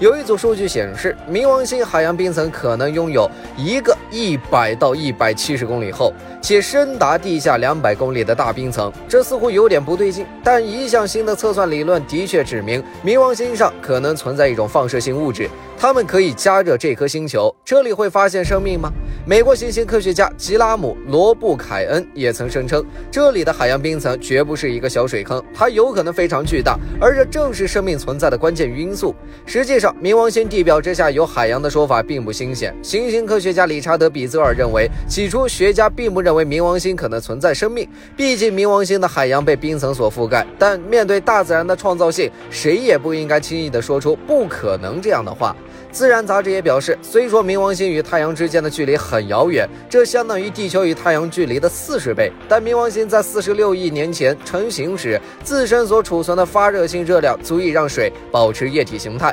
有一组数据显示，冥王星海洋冰层可能拥有一个一百到一百七十公里厚且深达地下两百公里的大冰层。这似乎有点不对劲，但一项新的测算理论的确指明，冥王星上可能存在一种放射性物质，它们可以加热这颗星球。这里会发现生命吗？美国行星科学家吉拉姆·罗布凯恩也曾声称，这里的海洋冰层绝不是一个小水坑，它有可能非常巨大，而这正是生命存在的关键因素。实际上，冥王星地表之下有海洋的说法并不新鲜。行星科学家理查德·比泽尔认为，起初学家并不认为冥王星可能存在生命，毕竟冥王星的海洋被冰层所覆盖。但面对大自然的创造性，谁也不应该轻易地说出“不可能”这样的话。自然杂志也表示，虽说冥王星与太阳之间的距离很遥远，这相当于地球与太阳距离的四十倍，但冥王星在四十六亿年前成型时，自身所储存的发热性热量足以让水保持液体形态。